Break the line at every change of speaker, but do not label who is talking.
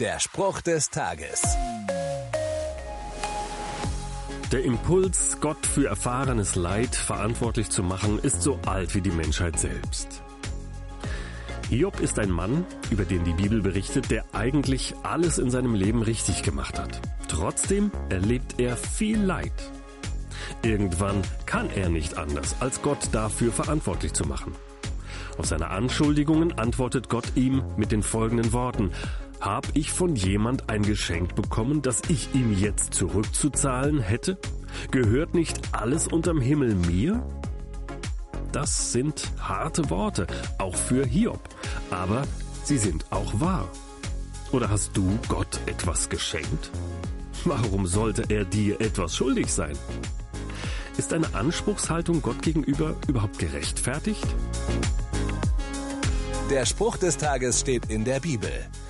Der Spruch des Tages.
Der Impuls, Gott für erfahrenes Leid verantwortlich zu machen, ist so alt wie die Menschheit selbst. Hiob ist ein Mann, über den die Bibel berichtet, der eigentlich alles in seinem Leben richtig gemacht hat. Trotzdem erlebt er viel Leid. Irgendwann kann er nicht anders, als Gott dafür verantwortlich zu machen. Auf seine Anschuldigungen antwortet Gott ihm mit den folgenden Worten. Hab ich von jemand ein Geschenk bekommen, das ich ihm jetzt zurückzuzahlen hätte? Gehört nicht alles unterm Himmel mir? Das sind harte Worte, auch für Hiob, aber sie sind auch wahr. Oder hast du Gott etwas geschenkt? Warum sollte er dir etwas schuldig sein? Ist deine Anspruchshaltung Gott gegenüber überhaupt gerechtfertigt?
Der Spruch des Tages steht in der Bibel.